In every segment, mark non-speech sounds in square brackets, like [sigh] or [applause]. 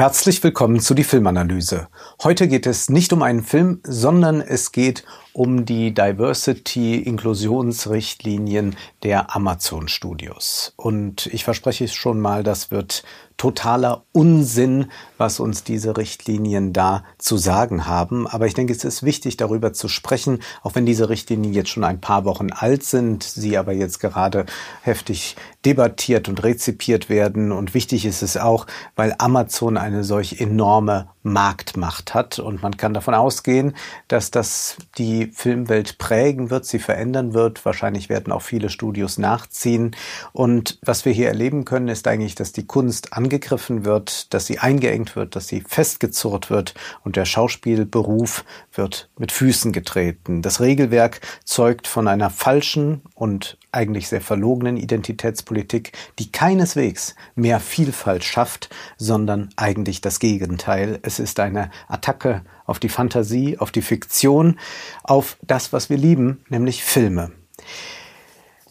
Herzlich willkommen zu die Filmanalyse. Heute geht es nicht um einen Film, sondern es geht um die Diversity-Inklusionsrichtlinien der Amazon Studios. Und ich verspreche es schon mal, das wird totaler Unsinn, was uns diese Richtlinien da zu sagen haben. Aber ich denke, es ist wichtig, darüber zu sprechen, auch wenn diese Richtlinien jetzt schon ein paar Wochen alt sind, sie aber jetzt gerade heftig debattiert und rezipiert werden. Und wichtig ist es auch, weil Amazon eine solch enorme Marktmacht hat. Und man kann davon ausgehen, dass das die Filmwelt prägen wird, sie verändern wird. Wahrscheinlich werden auch viele Studios nachziehen. Und was wir hier erleben können, ist eigentlich, dass die Kunst angegriffen wird, dass sie eingeengt wird, dass sie festgezurrt wird und der Schauspielberuf wird mit Füßen getreten. Das Regelwerk zeugt von einer falschen und eigentlich sehr verlogenen Identitätspolitik, die keineswegs mehr Vielfalt schafft, sondern eigentlich das Gegenteil. Es ist eine Attacke auf die Fantasie, auf die Fiktion, auf das, was wir lieben, nämlich Filme.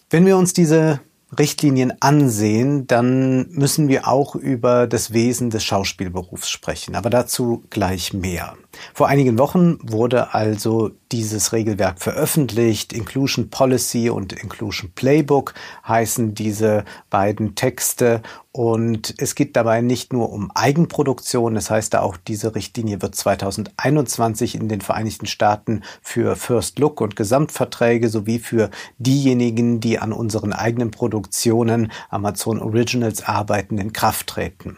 Wenn wir uns diese Richtlinien ansehen, dann müssen wir auch über das Wesen des Schauspielberufs sprechen, aber dazu gleich mehr. Vor einigen Wochen wurde also dieses Regelwerk veröffentlicht. Inclusion Policy und Inclusion Playbook heißen diese beiden Texte. Und es geht dabei nicht nur um Eigenproduktion. Das heißt auch, diese Richtlinie wird 2021 in den Vereinigten Staaten für First Look und Gesamtverträge sowie für diejenigen, die an unseren eigenen Produktionen Amazon Originals arbeiten, in Kraft treten.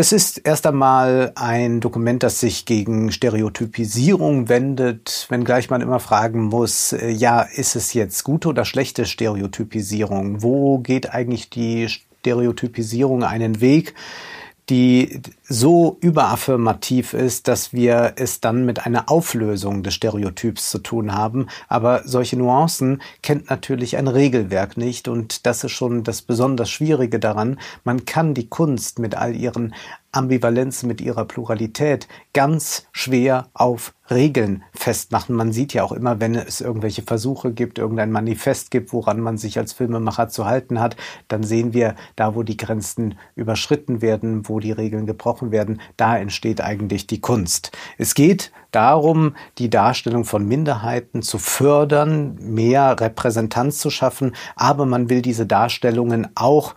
Das ist erst einmal ein Dokument, das sich gegen Stereotypisierung wendet, wenngleich man immer fragen muss, äh, ja, ist es jetzt gute oder schlechte Stereotypisierung? Wo geht eigentlich die Stereotypisierung einen Weg? Die so überaffirmativ ist, dass wir es dann mit einer Auflösung des Stereotyps zu tun haben. Aber solche Nuancen kennt natürlich ein Regelwerk nicht und das ist schon das besonders Schwierige daran. Man kann die Kunst mit all ihren Ambivalenzen, mit ihrer Pluralität ganz schwer auf Regeln festmachen. Man sieht ja auch immer, wenn es irgendwelche Versuche gibt, irgendein Manifest gibt, woran man sich als Filmemacher zu halten hat, dann sehen wir da, wo die Grenzen überschritten werden, wo die Regeln gebrochen werden, da entsteht eigentlich die Kunst. Es geht darum, die Darstellung von Minderheiten zu fördern, mehr Repräsentanz zu schaffen, aber man will diese Darstellungen auch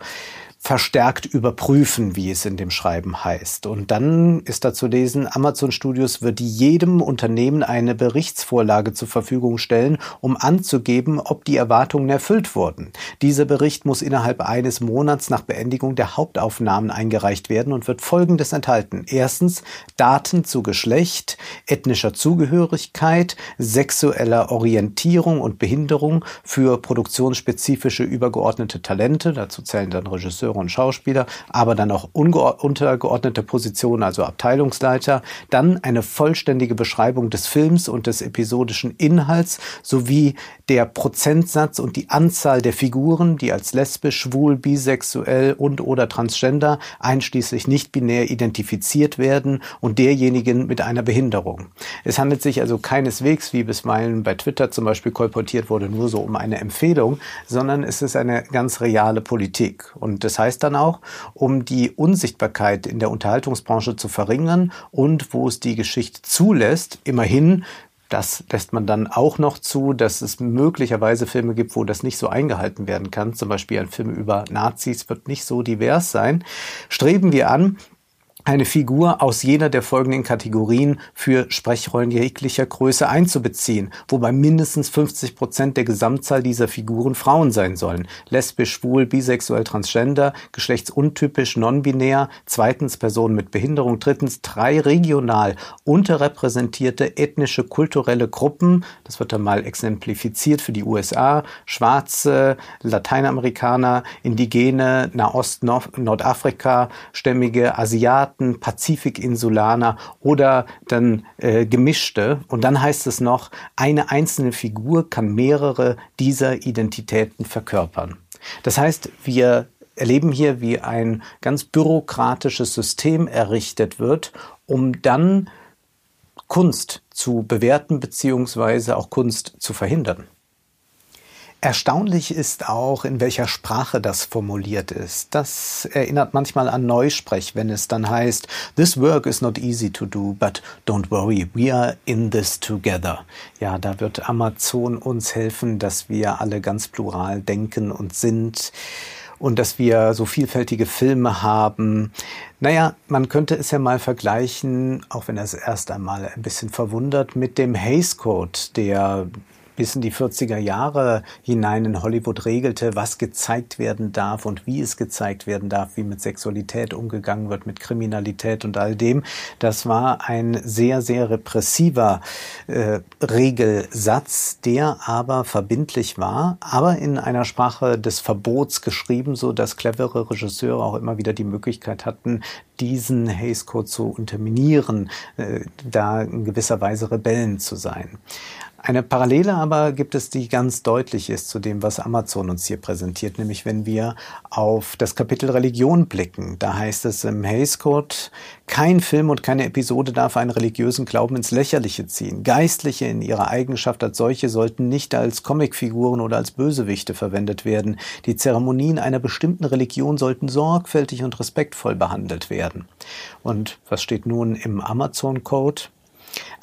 verstärkt überprüfen, wie es in dem Schreiben heißt. Und dann ist da zu lesen, Amazon Studios wird jedem Unternehmen eine Berichtsvorlage zur Verfügung stellen, um anzugeben, ob die Erwartungen erfüllt wurden. Dieser Bericht muss innerhalb eines Monats nach Beendigung der Hauptaufnahmen eingereicht werden und wird Folgendes enthalten. Erstens Daten zu Geschlecht, ethnischer Zugehörigkeit, sexueller Orientierung und Behinderung für produktionsspezifische übergeordnete Talente, dazu zählen dann Regisseure und Schauspieler, aber dann auch untergeordnete Positionen, also Abteilungsleiter, dann eine vollständige Beschreibung des Films und des episodischen Inhalts sowie der Prozentsatz und die Anzahl der Figuren, die als lesbisch, schwul, bisexuell und oder transgender einschließlich nicht binär identifiziert werden und derjenigen mit einer Behinderung. Es handelt sich also keineswegs, wie bisweilen bei Twitter zum Beispiel kolportiert wurde, nur so um eine Empfehlung, sondern es ist eine ganz reale Politik. Und das heißt dann auch, um die Unsichtbarkeit in der Unterhaltungsbranche zu verringern und wo es die Geschichte zulässt, immerhin das lässt man dann auch noch zu, dass es möglicherweise Filme gibt, wo das nicht so eingehalten werden kann. Zum Beispiel ein Film über Nazis wird nicht so divers sein. Streben wir an, eine Figur aus jeder der folgenden Kategorien für Sprechrollen jeglicher Größe einzubeziehen, wobei mindestens 50 Prozent der Gesamtzahl dieser Figuren Frauen sein sollen. Lesbisch, schwul, bisexuell, transgender, geschlechtsuntypisch, non-binär, zweitens Personen mit Behinderung, drittens drei regional unterrepräsentierte ethnische, kulturelle Gruppen, das wird dann mal exemplifiziert für die USA, Schwarze, Lateinamerikaner, Indigene, Nahost, Nordafrika, stämmige Asiaten, Staaten, Pazifikinsulaner oder dann äh, gemischte. Und dann heißt es noch, eine einzelne Figur kann mehrere dieser Identitäten verkörpern. Das heißt, wir erleben hier, wie ein ganz bürokratisches System errichtet wird, um dann Kunst zu bewerten beziehungsweise auch Kunst zu verhindern. Erstaunlich ist auch, in welcher Sprache das formuliert ist. Das erinnert manchmal an Neusprech, wenn es dann heißt, This work is not easy to do, but don't worry, we are in this together. Ja, da wird Amazon uns helfen, dass wir alle ganz plural denken und sind und dass wir so vielfältige Filme haben. Naja, man könnte es ja mal vergleichen, auch wenn es erst einmal ein bisschen verwundert, mit dem Hays Code, der bis in die 40er Jahre hinein in Hollywood regelte, was gezeigt werden darf und wie es gezeigt werden darf, wie mit Sexualität umgegangen wird, mit Kriminalität und all dem. Das war ein sehr, sehr repressiver äh, Regelsatz, der aber verbindlich war, aber in einer Sprache des Verbots geschrieben, so dass clevere Regisseure auch immer wieder die Möglichkeit hatten, diesen Hays Code zu unterminieren, äh, da in gewisser Weise Rebellen zu sein. Eine Parallele aber gibt es, die ganz deutlich ist zu dem, was Amazon uns hier präsentiert, nämlich wenn wir auf das Kapitel Religion blicken. Da heißt es im Hays Code, kein Film und keine Episode darf einen religiösen Glauben ins Lächerliche ziehen. Geistliche in ihrer Eigenschaft als solche sollten nicht als Comicfiguren oder als Bösewichte verwendet werden. Die Zeremonien einer bestimmten Religion sollten sorgfältig und respektvoll behandelt werden. Und was steht nun im Amazon Code?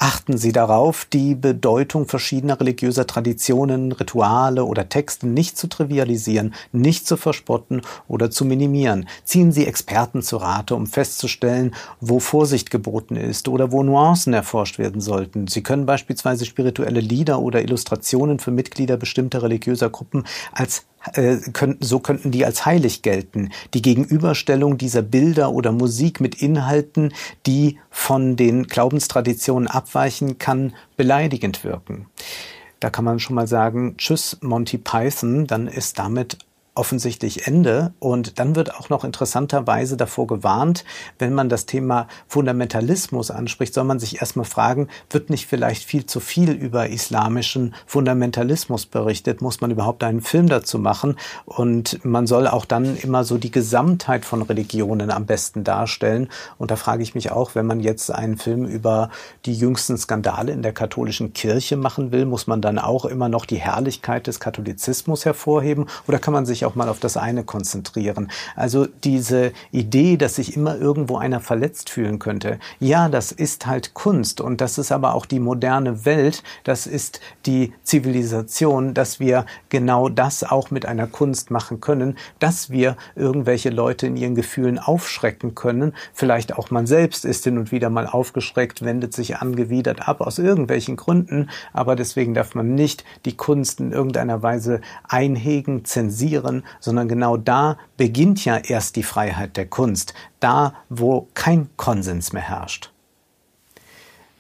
Achten Sie darauf, die Bedeutung verschiedener religiöser Traditionen, Rituale oder Texte nicht zu trivialisieren, nicht zu verspotten oder zu minimieren. Ziehen Sie Experten zu Rate, um festzustellen, wo Vorsicht geboten ist oder wo Nuancen erforscht werden sollten. Sie können beispielsweise spirituelle Lieder oder Illustrationen für Mitglieder bestimmter religiöser Gruppen als äh, könnten, so könnten die als heilig gelten. Die Gegenüberstellung dieser Bilder oder Musik mit Inhalten, die von den Glaubenstraditionen abweichen, kann beleidigend wirken. Da kann man schon mal sagen, tschüss Monty Python, dann ist damit offensichtlich Ende. Und dann wird auch noch interessanterweise davor gewarnt, wenn man das Thema Fundamentalismus anspricht, soll man sich erstmal fragen, wird nicht vielleicht viel zu viel über islamischen Fundamentalismus berichtet? Muss man überhaupt einen Film dazu machen? Und man soll auch dann immer so die Gesamtheit von Religionen am besten darstellen. Und da frage ich mich auch, wenn man jetzt einen Film über die jüngsten Skandale in der katholischen Kirche machen will, muss man dann auch immer noch die Herrlichkeit des Katholizismus hervorheben? Oder kann man sich sich auch mal auf das eine konzentrieren. Also diese Idee, dass sich immer irgendwo einer verletzt fühlen könnte. Ja, das ist halt Kunst und das ist aber auch die moderne Welt. Das ist die Zivilisation, dass wir genau das auch mit einer Kunst machen können, dass wir irgendwelche Leute in ihren Gefühlen aufschrecken können. Vielleicht auch man selbst ist hin und wieder mal aufgeschreckt, wendet sich angewidert ab aus irgendwelchen Gründen. Aber deswegen darf man nicht die Kunst in irgendeiner Weise einhegen, zensieren anderen, sondern genau da beginnt ja erst die Freiheit der Kunst, da wo kein Konsens mehr herrscht.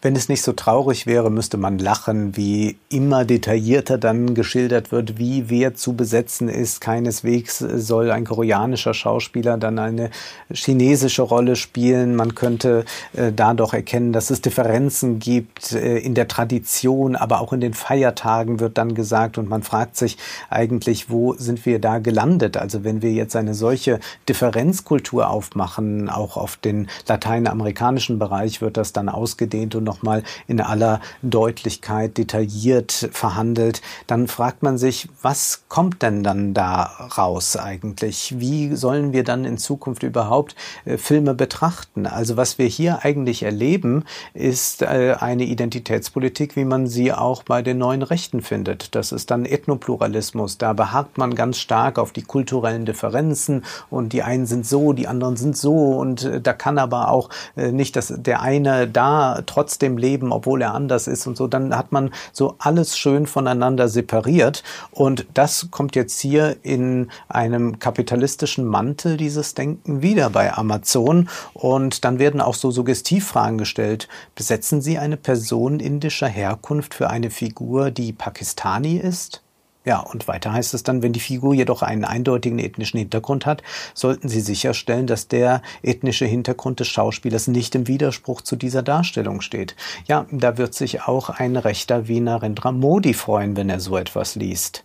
Wenn es nicht so traurig wäre, müsste man lachen, wie immer detaillierter dann geschildert wird, wie wer zu besetzen ist. Keineswegs soll ein koreanischer Schauspieler dann eine chinesische Rolle spielen. Man könnte äh, da doch erkennen, dass es Differenzen gibt äh, in der Tradition, aber auch in den Feiertagen wird dann gesagt und man fragt sich eigentlich, wo sind wir da gelandet? Also wenn wir jetzt eine solche Differenzkultur aufmachen, auch auf den lateinamerikanischen Bereich wird das dann ausgedehnt und nochmal in aller Deutlichkeit detailliert verhandelt, dann fragt man sich, was kommt denn dann da raus eigentlich? Wie sollen wir dann in Zukunft überhaupt äh, Filme betrachten? Also was wir hier eigentlich erleben, ist äh, eine Identitätspolitik, wie man sie auch bei den neuen Rechten findet. Das ist dann Ethnopluralismus. Da beharrt man ganz stark auf die kulturellen Differenzen und die einen sind so, die anderen sind so und äh, da kann aber auch nicht, dass der eine da trotz trotzdem leben, obwohl er anders ist und so, dann hat man so alles schön voneinander separiert. Und das kommt jetzt hier in einem kapitalistischen Mantel, dieses Denken, wieder bei Amazon. Und dann werden auch so Suggestivfragen gestellt. Besetzen Sie eine Person indischer Herkunft für eine Figur, die Pakistani ist? Ja, und weiter heißt es dann, wenn die Figur jedoch einen eindeutigen ethnischen Hintergrund hat, sollten Sie sicherstellen, dass der ethnische Hintergrund des Schauspielers nicht im Widerspruch zu dieser Darstellung steht. Ja, da wird sich auch ein rechter Wiener Narendra Modi freuen, wenn er so etwas liest.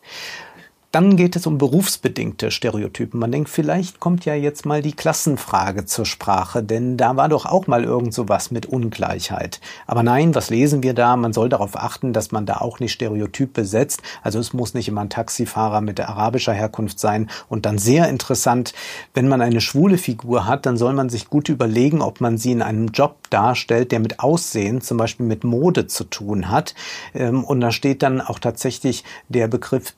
Dann geht es um berufsbedingte Stereotypen. Man denkt, vielleicht kommt ja jetzt mal die Klassenfrage zur Sprache, denn da war doch auch mal irgend so was mit Ungleichheit. Aber nein, was lesen wir da? Man soll darauf achten, dass man da auch nicht Stereotyp besetzt. Also es muss nicht immer ein Taxifahrer mit arabischer Herkunft sein. Und dann sehr interessant, wenn man eine schwule Figur hat, dann soll man sich gut überlegen, ob man sie in einem Job darstellt, der mit Aussehen, zum Beispiel mit Mode zu tun hat. Ähm, und da steht dann auch tatsächlich der Begriff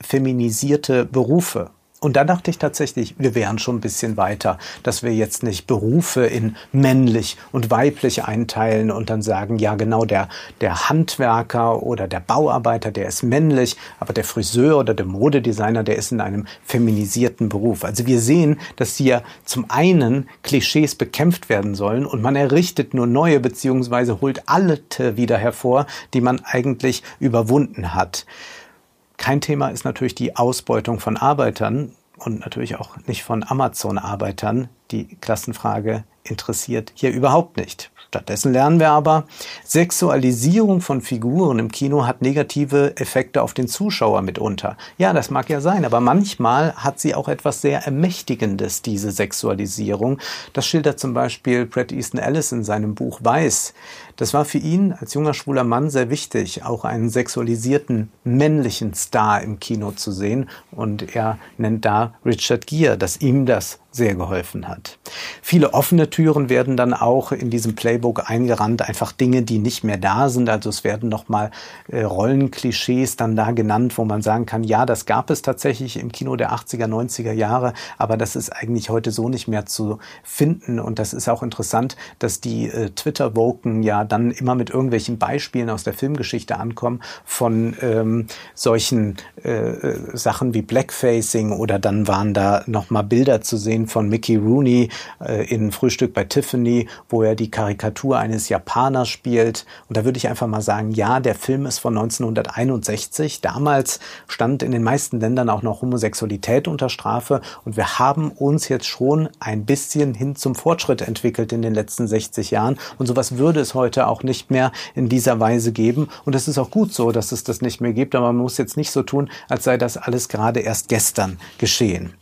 feminisierte Berufe. Und da dachte ich tatsächlich, wir wären schon ein bisschen weiter, dass wir jetzt nicht Berufe in männlich und weiblich einteilen und dann sagen, ja genau, der, der Handwerker oder der Bauarbeiter, der ist männlich, aber der Friseur oder der Modedesigner, der ist in einem feminisierten Beruf. Also wir sehen, dass hier zum einen Klischees bekämpft werden sollen und man errichtet nur neue beziehungsweise holt alte wieder hervor, die man eigentlich überwunden hat. Kein Thema ist natürlich die Ausbeutung von Arbeitern und natürlich auch nicht von Amazon-Arbeitern. Die Klassenfrage interessiert hier überhaupt nicht. Stattdessen lernen wir aber, Sexualisierung von Figuren im Kino hat negative Effekte auf den Zuschauer mitunter. Ja, das mag ja sein, aber manchmal hat sie auch etwas sehr Ermächtigendes, diese Sexualisierung. Das schildert zum Beispiel Brett Easton Ellis in seinem Buch Weiß. Das war für ihn als junger schwuler Mann sehr wichtig, auch einen sexualisierten männlichen Star im Kino zu sehen. Und er nennt da Richard Gere, dass ihm das sehr geholfen hat. Viele offene Türen werden dann auch in diesem Playbook eingerannt, einfach Dinge, die nicht mehr da sind. Also es werden nochmal äh, Rollenklischees dann da genannt, wo man sagen kann, ja, das gab es tatsächlich im Kino der 80er, 90er Jahre, aber das ist eigentlich heute so nicht mehr zu finden. Und das ist auch interessant, dass die äh, Twitter-Woken ja dann immer mit irgendwelchen Beispielen aus der Filmgeschichte ankommen von ähm, solchen äh, äh Sachen wie Blackfacing oder dann waren da nochmal Bilder zu sehen von Mickey Rooney äh, in Frühstück bei Tiffany, wo er die Karikatur eines Japaners spielt. Und da würde ich einfach mal sagen, ja, der Film ist von 1961. Damals stand in den meisten Ländern auch noch Homosexualität unter Strafe. Und wir haben uns jetzt schon ein bisschen hin zum Fortschritt entwickelt in den letzten 60 Jahren. Und sowas würde es heute auch nicht mehr in dieser Weise geben. Und es ist auch gut so, dass es das nicht mehr gibt. Aber man muss jetzt nicht so tun, als sei das alles gerade erst gestern geschehen.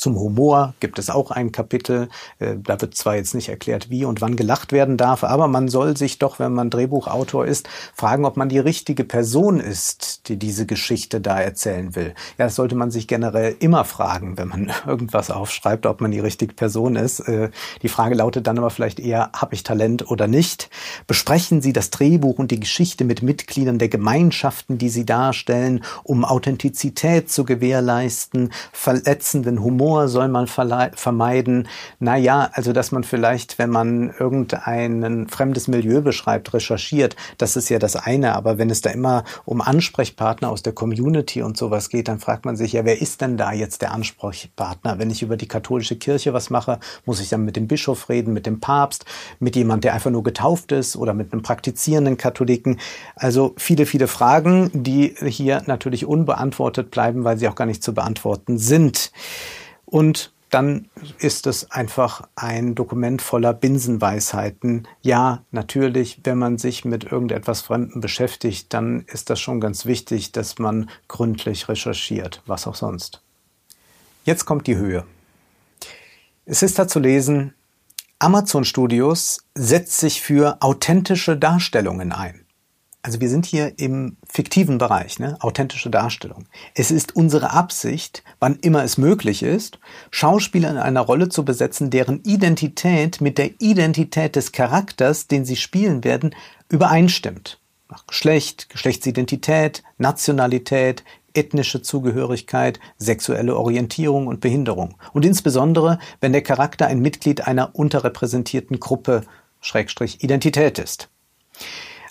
Zum Humor gibt es auch ein Kapitel. Äh, da wird zwar jetzt nicht erklärt, wie und wann gelacht werden darf, aber man soll sich doch, wenn man Drehbuchautor ist, fragen, ob man die richtige Person ist, die diese Geschichte da erzählen will. Ja, das sollte man sich generell immer fragen, wenn man [laughs] irgendwas aufschreibt, ob man die richtige Person ist. Äh, die Frage lautet dann aber vielleicht eher, habe ich Talent oder nicht? Besprechen Sie das Drehbuch und die Geschichte mit Mitgliedern der Gemeinschaften, die Sie darstellen, um Authentizität zu gewährleisten, verletzenden Humor Humor soll man vermeiden. Naja, also dass man vielleicht, wenn man irgendein fremdes Milieu beschreibt, recherchiert, das ist ja das eine. Aber wenn es da immer um Ansprechpartner aus der Community und sowas geht, dann fragt man sich ja, wer ist denn da jetzt der Ansprechpartner? Wenn ich über die katholische Kirche was mache, muss ich dann mit dem Bischof reden, mit dem Papst, mit jemand, der einfach nur getauft ist oder mit einem praktizierenden Katholiken. Also viele, viele Fragen, die hier natürlich unbeantwortet bleiben, weil sie auch gar nicht zu beantworten sind. Und dann ist es einfach ein Dokument voller Binsenweisheiten. Ja, natürlich, wenn man sich mit irgendetwas Fremden beschäftigt, dann ist das schon ganz wichtig, dass man gründlich recherchiert, was auch sonst. Jetzt kommt die Höhe. Es ist da zu lesen, Amazon Studios setzt sich für authentische Darstellungen ein. Also wir sind hier im fiktiven Bereich, ne? authentische Darstellung. Es ist unsere Absicht, wann immer es möglich ist, Schauspieler in einer Rolle zu besetzen, deren Identität mit der Identität des Charakters, den sie spielen werden, übereinstimmt. Nach Geschlecht, Geschlechtsidentität, Nationalität, ethnische Zugehörigkeit, sexuelle Orientierung und Behinderung. Und insbesondere, wenn der Charakter ein Mitglied einer unterrepräsentierten Gruppe, Schrägstrich Identität ist.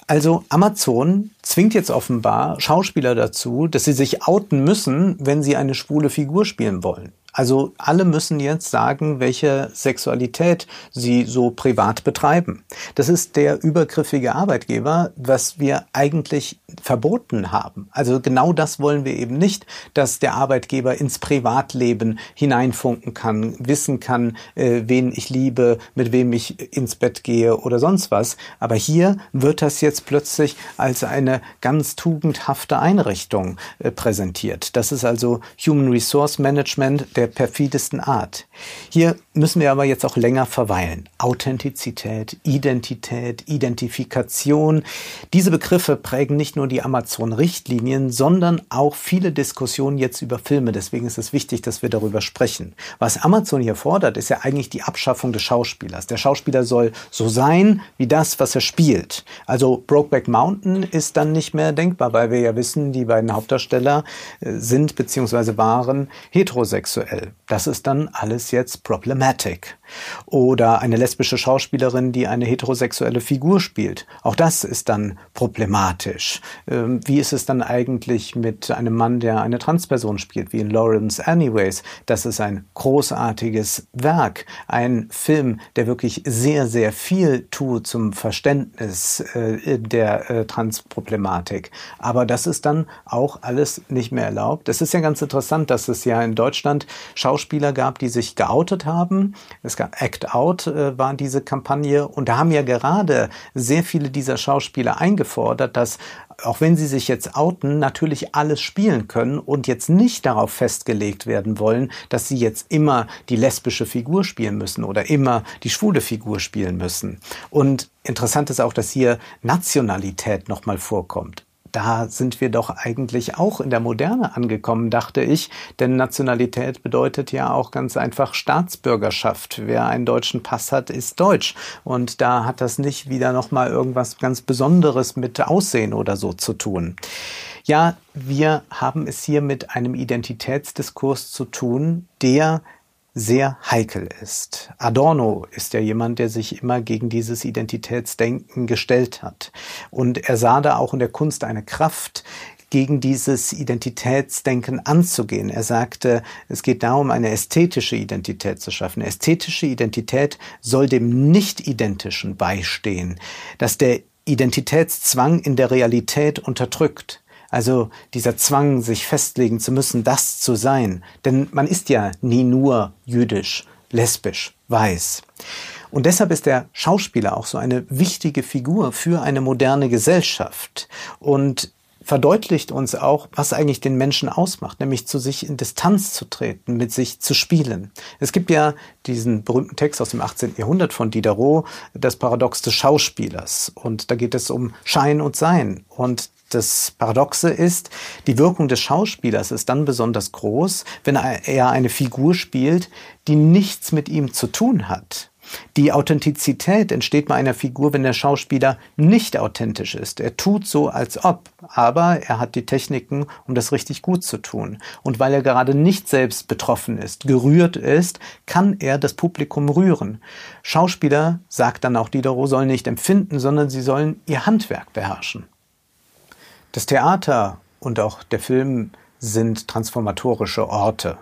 Also Amazon zwingt jetzt offenbar Schauspieler dazu, dass sie sich outen müssen, wenn sie eine schwule Figur spielen wollen. Also alle müssen jetzt sagen, welche Sexualität sie so privat betreiben. Das ist der übergriffige Arbeitgeber, was wir eigentlich verboten haben. Also genau das wollen wir eben nicht, dass der Arbeitgeber ins Privatleben hineinfunken kann, wissen kann, äh, wen ich liebe, mit wem ich ins Bett gehe oder sonst was. Aber hier wird das jetzt plötzlich als eine ganz tugendhafte Einrichtung äh, präsentiert. Das ist also Human Resource Management der perfidesten Art. Hier müssen wir aber jetzt auch länger verweilen. Authentizität, Identität, Identifikation. Diese Begriffe prägen nicht nur die Amazon-Richtlinien, sondern auch viele Diskussionen jetzt über Filme. Deswegen ist es wichtig, dass wir darüber sprechen. Was Amazon hier fordert, ist ja eigentlich die Abschaffung des Schauspielers. Der Schauspieler soll so sein wie das, was er spielt. Also Brokeback Mountain ist dann nicht mehr denkbar, weil wir ja wissen, die beiden Hauptdarsteller äh, sind bzw. waren heterosexuell. Das ist dann alles jetzt problematic. Oder eine lesbische Schauspielerin, die eine heterosexuelle Figur spielt. Auch das ist dann problematisch. Ähm, wie ist es dann eigentlich mit einem Mann, der eine Transperson spielt, wie in Lawrence Anyways? Das ist ein großartiges Werk, ein Film, der wirklich sehr, sehr viel tut zum Verständnis äh, der äh, Transproblematik. Aber das ist dann auch alles nicht mehr erlaubt. Es ist ja ganz interessant, dass es ja in Deutschland Schauspieler gab, die sich geoutet haben. Es Act Out äh, war diese Kampagne und da haben ja gerade sehr viele dieser Schauspieler eingefordert, dass auch wenn sie sich jetzt outen, natürlich alles spielen können und jetzt nicht darauf festgelegt werden wollen, dass sie jetzt immer die lesbische Figur spielen müssen oder immer die schwule Figur spielen müssen. Und interessant ist auch, dass hier Nationalität nochmal vorkommt da sind wir doch eigentlich auch in der Moderne angekommen, dachte ich. Denn Nationalität bedeutet ja auch ganz einfach Staatsbürgerschaft. Wer einen deutschen Pass hat, ist deutsch. Und da hat das nicht wieder nochmal irgendwas ganz Besonderes mit Aussehen oder so zu tun. Ja, wir haben es hier mit einem Identitätsdiskurs zu tun, der sehr heikel ist. Adorno ist ja jemand, der sich immer gegen dieses Identitätsdenken gestellt hat. Und er sah da auch in der Kunst eine Kraft, gegen dieses Identitätsdenken anzugehen. Er sagte, es geht darum, eine ästhetische Identität zu schaffen. Ästhetische Identität soll dem Nicht-Identischen beistehen, dass der Identitätszwang in der Realität unterdrückt. Also dieser Zwang, sich festlegen zu müssen, das zu sein. Denn man ist ja nie nur jüdisch, lesbisch, weiß. Und deshalb ist der Schauspieler auch so eine wichtige Figur für eine moderne Gesellschaft und verdeutlicht uns auch, was eigentlich den Menschen ausmacht, nämlich zu sich in Distanz zu treten, mit sich zu spielen. Es gibt ja diesen berühmten Text aus dem 18. Jahrhundert von Diderot, das Paradox des Schauspielers. Und da geht es um Schein und Sein. Und das Paradoxe ist, die Wirkung des Schauspielers ist dann besonders groß, wenn er eine Figur spielt, die nichts mit ihm zu tun hat. Die Authentizität entsteht bei einer Figur, wenn der Schauspieler nicht authentisch ist. Er tut so, als ob, aber er hat die Techniken, um das richtig gut zu tun. Und weil er gerade nicht selbst betroffen ist, gerührt ist, kann er das Publikum rühren. Schauspieler, sagt dann auch Diderot, sollen nicht empfinden, sondern sie sollen ihr Handwerk beherrschen. Das Theater und auch der Film sind transformatorische Orte.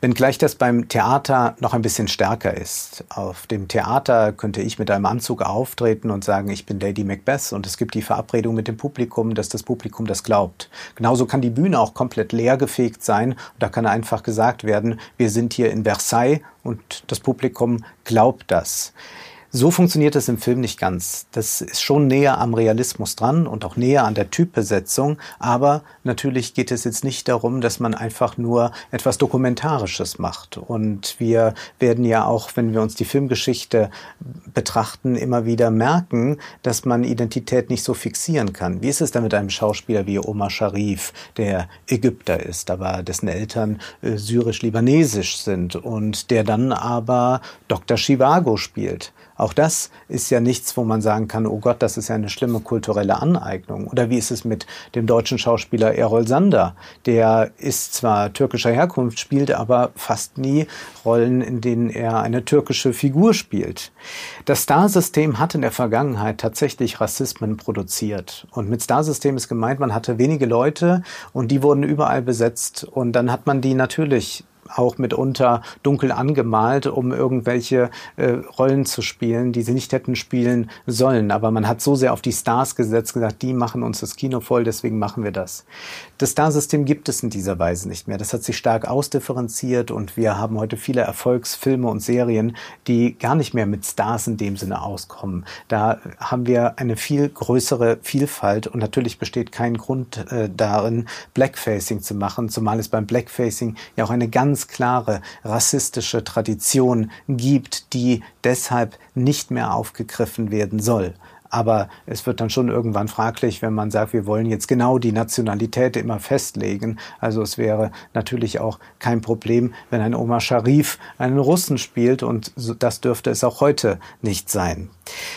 Wenngleich das beim Theater noch ein bisschen stärker ist. Auf dem Theater könnte ich mit einem Anzug auftreten und sagen, ich bin Lady Macbeth und es gibt die Verabredung mit dem Publikum, dass das Publikum das glaubt. Genauso kann die Bühne auch komplett leergefegt sein und da kann einfach gesagt werden, wir sind hier in Versailles und das Publikum glaubt das. So funktioniert es im Film nicht ganz. Das ist schon näher am Realismus dran und auch näher an der Typbesetzung. Aber natürlich geht es jetzt nicht darum, dass man einfach nur etwas Dokumentarisches macht. Und wir werden ja auch, wenn wir uns die Filmgeschichte betrachten, immer wieder merken, dass man Identität nicht so fixieren kann. Wie ist es da mit einem Schauspieler wie Omar Sharif, der Ägypter ist, aber dessen Eltern äh, syrisch-libanesisch sind und der dann aber Dr. Chivago spielt? Auch das ist ja nichts, wo man sagen kann, oh Gott, das ist ja eine schlimme kulturelle Aneignung. Oder wie ist es mit dem deutschen Schauspieler Errol Sander? Der ist zwar türkischer Herkunft, spielt aber fast nie Rollen, in denen er eine türkische Figur spielt. Das Star-System hat in der Vergangenheit tatsächlich Rassismen produziert. Und mit Star-System ist gemeint, man hatte wenige Leute und die wurden überall besetzt und dann hat man die natürlich auch mitunter dunkel angemalt, um irgendwelche äh, Rollen zu spielen, die sie nicht hätten spielen sollen. Aber man hat so sehr auf die Stars gesetzt, gesagt, die machen uns das Kino voll, deswegen machen wir das. Das Starsystem gibt es in dieser Weise nicht mehr. Das hat sich stark ausdifferenziert und wir haben heute viele Erfolgsfilme und Serien, die gar nicht mehr mit Stars in dem Sinne auskommen. Da haben wir eine viel größere Vielfalt und natürlich besteht kein Grund äh, darin, Blackfacing zu machen, zumal es beim Blackfacing ja auch eine ganz klare rassistische Tradition gibt, die deshalb nicht mehr aufgegriffen werden soll. Aber es wird dann schon irgendwann fraglich, wenn man sagt, wir wollen jetzt genau die Nationalität immer festlegen. Also es wäre natürlich auch kein Problem, wenn ein Omar Sharif einen Russen spielt und das dürfte es auch heute nicht sein.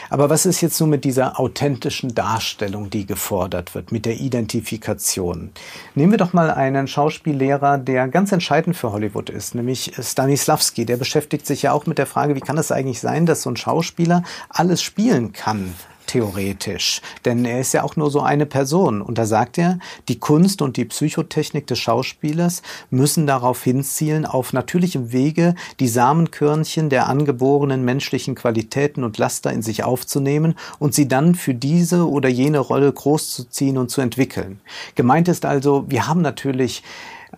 Aber was ist jetzt nun mit dieser authentischen Darstellung, die gefordert wird, mit der Identifikation? Nehmen wir doch mal einen Schauspiellehrer, der ganz entscheidend für Hollywood ist, nämlich Stanislavski. Der beschäftigt sich ja auch mit der Frage, wie kann es eigentlich sein, dass so ein Schauspieler alles spielen kann? theoretisch, denn er ist ja auch nur so eine Person. Und da sagt er, die Kunst und die Psychotechnik des Schauspielers müssen darauf hinzielen, auf natürlichem Wege die Samenkörnchen der angeborenen menschlichen Qualitäten und Laster in sich aufzunehmen und sie dann für diese oder jene Rolle großzuziehen und zu entwickeln. Gemeint ist also, wir haben natürlich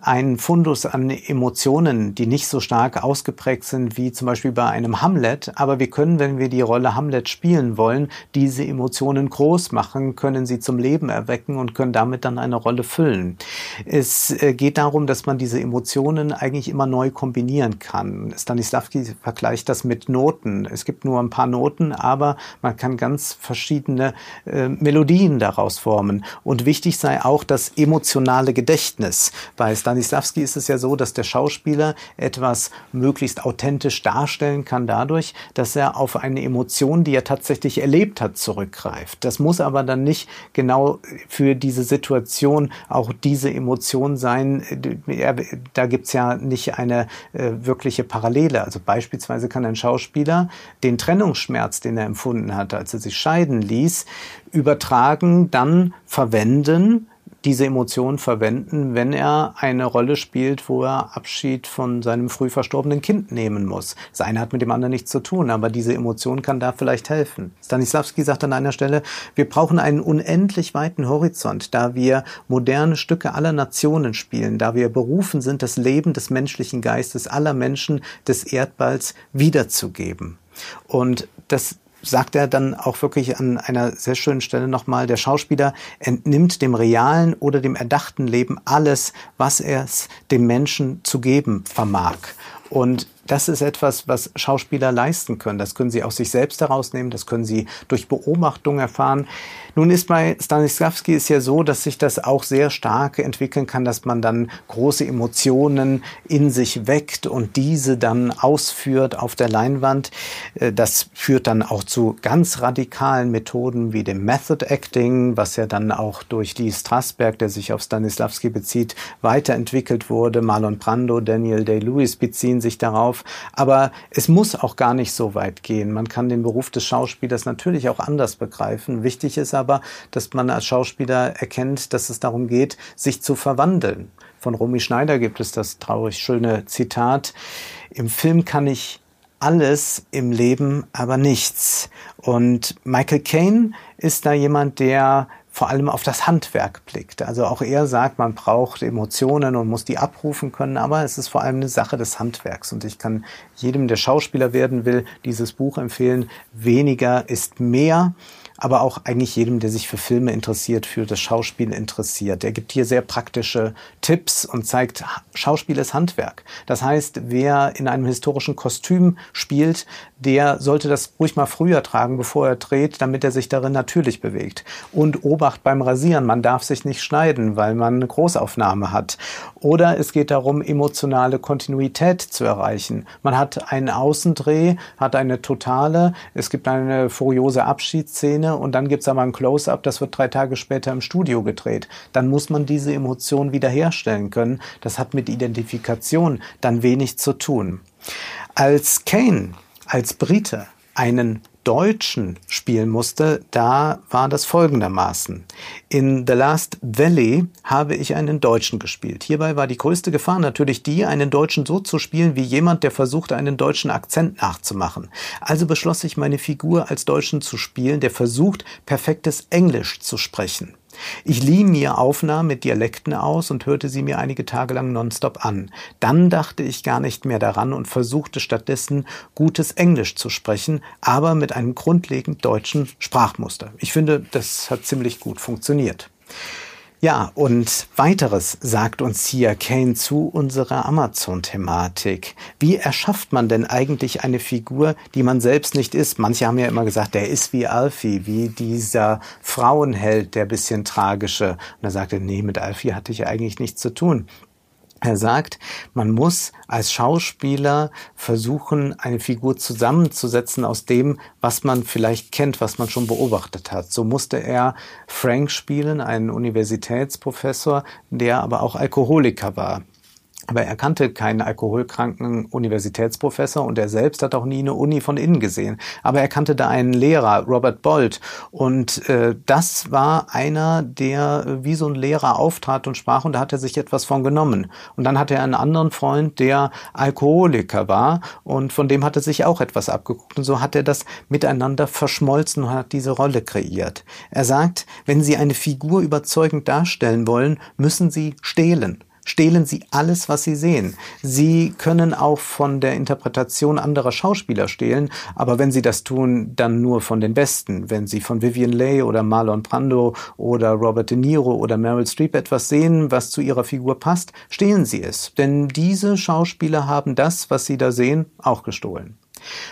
ein Fundus an Emotionen, die nicht so stark ausgeprägt sind wie zum Beispiel bei einem Hamlet. Aber wir können, wenn wir die Rolle Hamlet spielen wollen, diese Emotionen groß machen, können sie zum Leben erwecken und können damit dann eine Rolle füllen. Es äh, geht darum, dass man diese Emotionen eigentlich immer neu kombinieren kann. Stanislavski vergleicht das mit Noten. Es gibt nur ein paar Noten, aber man kann ganz verschiedene äh, Melodien daraus formen. Und wichtig sei auch das emotionale Gedächtnis. Bei ist es ja so, dass der Schauspieler etwas möglichst authentisch darstellen kann dadurch, dass er auf eine Emotion, die er tatsächlich erlebt hat, zurückgreift. Das muss aber dann nicht genau für diese Situation auch diese Emotion sein. Da gibt's ja nicht eine äh, wirkliche Parallele. Also beispielsweise kann ein Schauspieler den Trennungsschmerz, den er empfunden hat, als er sich scheiden ließ, übertragen, dann verwenden, diese Emotionen verwenden, wenn er eine Rolle spielt, wo er Abschied von seinem früh verstorbenen Kind nehmen muss. Das eine hat mit dem anderen nichts zu tun, aber diese Emotion kann da vielleicht helfen. Stanislavski sagt an einer Stelle, wir brauchen einen unendlich weiten Horizont, da wir moderne Stücke aller Nationen spielen, da wir berufen sind, das Leben des menschlichen Geistes aller Menschen des Erdballs wiederzugeben. Und das sagt er dann auch wirklich an einer sehr schönen Stelle nochmal, der Schauspieler entnimmt dem realen oder dem erdachten Leben alles, was er dem Menschen zu geben vermag. Und das ist etwas, was Schauspieler leisten können. Das können sie aus sich selbst herausnehmen, das können sie durch Beobachtung erfahren. Nun ist bei Stanislavski ist ja so, dass sich das auch sehr stark entwickeln kann, dass man dann große Emotionen in sich weckt und diese dann ausführt auf der Leinwand. Äh, das führt dann auch zu ganz radikalen Methoden wie dem Method Acting, was ja dann auch durch die Strasberg, der sich auf Stanislavski bezieht, weiterentwickelt wurde. Marlon Brando, Daniel Day-Lewis beziehen sich darauf. Aber es muss auch gar nicht so weit gehen. Man kann den Beruf des Schauspielers natürlich auch anders begreifen. Wichtig ist aber, dass man als Schauspieler erkennt, dass es darum geht, sich zu verwandeln. Von Romy Schneider gibt es das traurig schöne Zitat. Im Film kann ich alles im Leben, aber nichts. Und Michael Caine ist da jemand, der vor allem auf das Handwerk blickt. Also auch er sagt, man braucht Emotionen und muss die abrufen können, aber es ist vor allem eine Sache des Handwerks. Und ich kann jedem, der Schauspieler werden will, dieses Buch empfehlen. Weniger ist mehr aber auch eigentlich jedem, der sich für Filme interessiert, für das Schauspiel interessiert. Er gibt hier sehr praktische Tipps und zeigt, Schauspiel ist Handwerk. Das heißt, wer in einem historischen Kostüm spielt, der sollte das ruhig mal früher tragen, bevor er dreht, damit er sich darin natürlich bewegt. Und Obacht beim Rasieren, man darf sich nicht schneiden, weil man eine Großaufnahme hat. Oder es geht darum, emotionale Kontinuität zu erreichen. Man hat einen Außendreh, hat eine totale, es gibt eine furiose Abschiedsszene, und dann gibt's aber ein Close-up, das wird drei Tage später im Studio gedreht. Dann muss man diese Emotion wiederherstellen können. Das hat mit Identifikation dann wenig zu tun. Als Kane, als Brite, einen Deutschen spielen musste, da war das folgendermaßen. In The Last Valley habe ich einen Deutschen gespielt. Hierbei war die größte Gefahr natürlich die, einen Deutschen so zu spielen wie jemand, der versuchte, einen deutschen Akzent nachzumachen. Also beschloss ich, meine Figur als Deutschen zu spielen, der versucht, perfektes Englisch zu sprechen. Ich lieh mir Aufnahmen mit Dialekten aus und hörte sie mir einige Tage lang nonstop an. Dann dachte ich gar nicht mehr daran und versuchte stattdessen gutes Englisch zu sprechen, aber mit einem grundlegend deutschen Sprachmuster. Ich finde, das hat ziemlich gut funktioniert. Ja, und weiteres sagt uns hier Kane zu unserer Amazon-Thematik. Wie erschafft man denn eigentlich eine Figur, die man selbst nicht ist? Manche haben ja immer gesagt, der ist wie Alfie, wie dieser Frauenheld, der bisschen tragische. Und er sagte, nee, mit Alfie hatte ich eigentlich nichts zu tun. Er sagt, man muss als Schauspieler versuchen, eine Figur zusammenzusetzen aus dem, was man vielleicht kennt, was man schon beobachtet hat. So musste er Frank spielen, einen Universitätsprofessor, der aber auch Alkoholiker war. Aber er kannte keinen alkoholkranken Universitätsprofessor und er selbst hat auch nie eine Uni von innen gesehen. Aber er kannte da einen Lehrer, Robert Bolt. Und äh, das war einer, der wie so ein Lehrer auftrat und sprach und da hat er sich etwas von genommen. Und dann hatte er einen anderen Freund, der Alkoholiker war und von dem hat er sich auch etwas abgeguckt. Und so hat er das miteinander verschmolzen und hat diese Rolle kreiert. Er sagt, wenn Sie eine Figur überzeugend darstellen wollen, müssen Sie stehlen stehlen sie alles, was sie sehen. Sie können auch von der Interpretation anderer Schauspieler stehlen, aber wenn sie das tun, dann nur von den Besten. Wenn sie von Vivian Leigh oder Marlon Brando oder Robert De Niro oder Meryl Streep etwas sehen, was zu ihrer Figur passt, stehlen sie es. Denn diese Schauspieler haben das, was sie da sehen, auch gestohlen.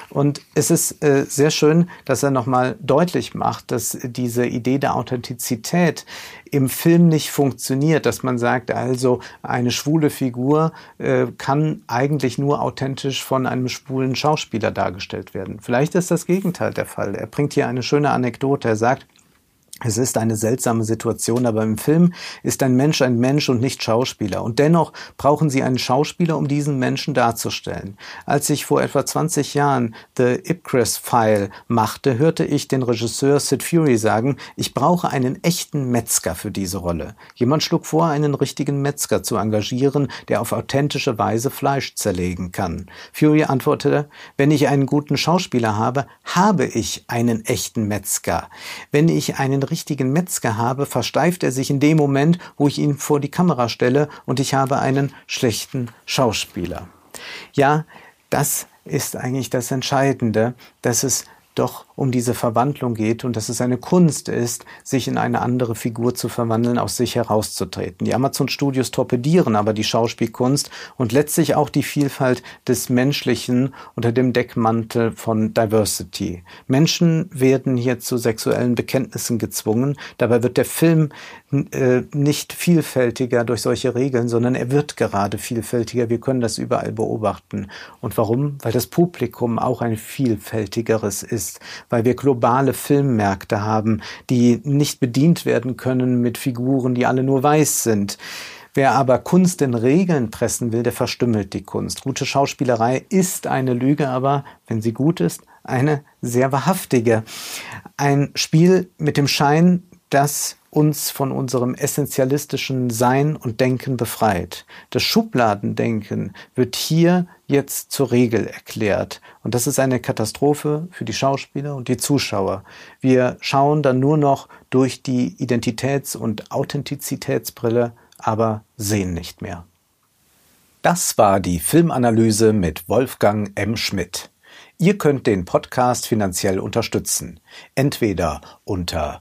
Und es ist äh, sehr schön, dass er nochmal deutlich macht, dass diese Idee der Authentizität im Film nicht funktioniert, dass man sagt, also eine schwule Figur äh, kann eigentlich nur authentisch von einem schwulen Schauspieler dargestellt werden. Vielleicht ist das Gegenteil der Fall. Er bringt hier eine schöne Anekdote. Er sagt, es ist eine seltsame Situation, aber im Film ist ein Mensch ein Mensch und nicht Schauspieler. Und dennoch brauchen sie einen Schauspieler, um diesen Menschen darzustellen. Als ich vor etwa 20 Jahren The Ipcress File machte, hörte ich den Regisseur Sid Fury sagen, ich brauche einen echten Metzger für diese Rolle. Jemand schlug vor, einen richtigen Metzger zu engagieren, der auf authentische Weise Fleisch zerlegen kann. Fury antwortete, wenn ich einen guten Schauspieler habe, habe ich einen echten Metzger. Wenn ich einen richtigen Metzger habe, versteift er sich in dem Moment, wo ich ihn vor die Kamera stelle und ich habe einen schlechten Schauspieler. Ja, das ist eigentlich das Entscheidende, dass es doch um diese Verwandlung geht und dass es eine Kunst ist, sich in eine andere Figur zu verwandeln, aus sich herauszutreten. Die Amazon Studios torpedieren aber die Schauspielkunst und letztlich auch die Vielfalt des Menschlichen unter dem Deckmantel von Diversity. Menschen werden hier zu sexuellen Bekenntnissen gezwungen. Dabei wird der Film äh, nicht vielfältiger durch solche Regeln, sondern er wird gerade vielfältiger. Wir können das überall beobachten. Und warum? Weil das Publikum auch ein vielfältigeres ist, weil wir globale Filmmärkte haben, die nicht bedient werden können mit Figuren, die alle nur weiß sind. Wer aber Kunst in Regeln pressen will, der verstümmelt die Kunst. Gute Schauspielerei ist eine Lüge, aber wenn sie gut ist, eine sehr wahrhaftige. Ein Spiel mit dem Schein, dass uns von unserem essentialistischen Sein und Denken befreit. Das Schubladendenken wird hier jetzt zur Regel erklärt. Und das ist eine Katastrophe für die Schauspieler und die Zuschauer. Wir schauen dann nur noch durch die Identitäts- und Authentizitätsbrille, aber sehen nicht mehr. Das war die Filmanalyse mit Wolfgang M. Schmidt. Ihr könnt den Podcast finanziell unterstützen. Entweder unter